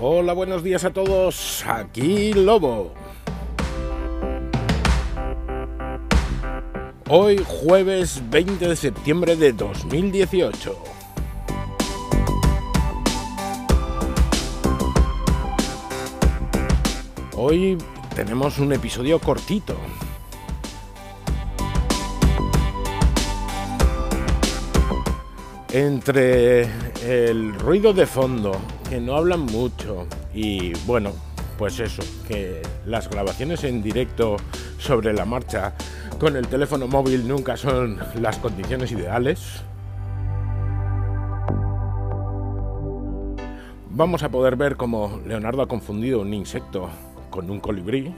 Hola, buenos días a todos. Aquí Lobo. Hoy jueves 20 de septiembre de 2018. Hoy tenemos un episodio cortito. Entre el ruido de fondo, que no hablan mucho, y bueno, pues eso, que las grabaciones en directo sobre la marcha con el teléfono móvil nunca son las condiciones ideales. Vamos a poder ver cómo Leonardo ha confundido un insecto con un colibrí.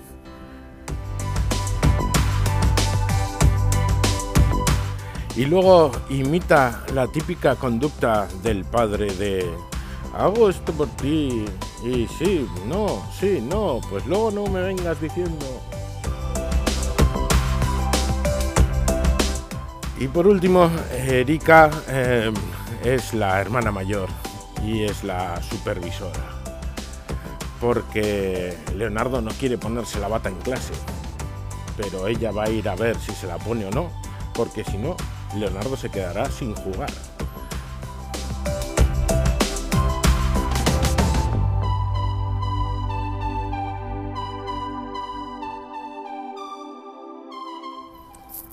Y luego imita la típica conducta del padre de hago esto por ti y sí, no, sí, no, pues luego no me vengas diciendo. Y por último, Erika eh, es la hermana mayor y es la supervisora porque Leonardo no quiere ponerse la bata en clase, pero ella va a ir a ver si se la pone o no, porque si no, Leonardo se quedará sin jugar.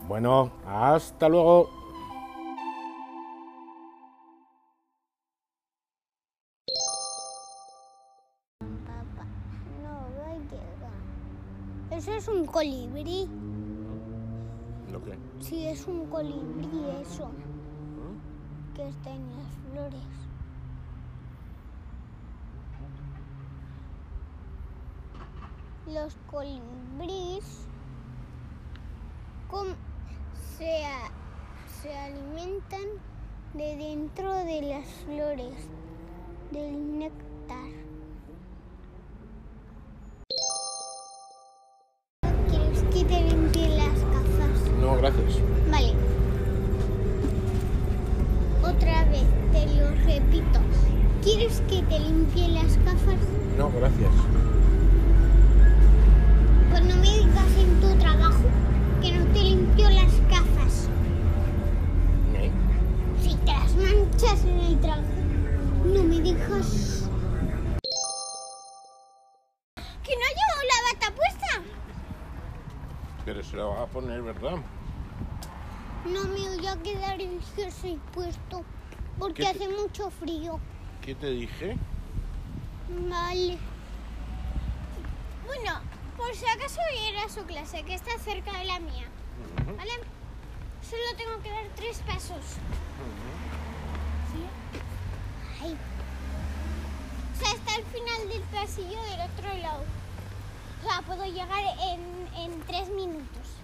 Bueno, hasta luego. Papá, no va a llegar. Eso es un colibrí. ¿Lo qué? Sí, es un colibrí eso. Que está en las flores. Los colibríes se, a- se alimentan de dentro de las flores, del néctar. ¿Quieres que te limpie las gafas? No, gracias. Vale. Otra vez, te lo repito. ¿Quieres que te limpie las gafas? No, gracias. Pues no me digas en tu trabajo que no te ¿Que no llevo la bata puesta? Pero se la va a poner, ¿verdad? No me voy a quedar el jersey puesto porque ¿Qué te- hace mucho frío. ¿Qué te dije? Vale. Bueno, por si acaso voy a ir a su clase, que está cerca de la mía. ¿Vale? Solo tengo que dar tres pasos. Ay. O sea, hasta el final del del otro lado. O sea, puedo llegar en, en tres minutos.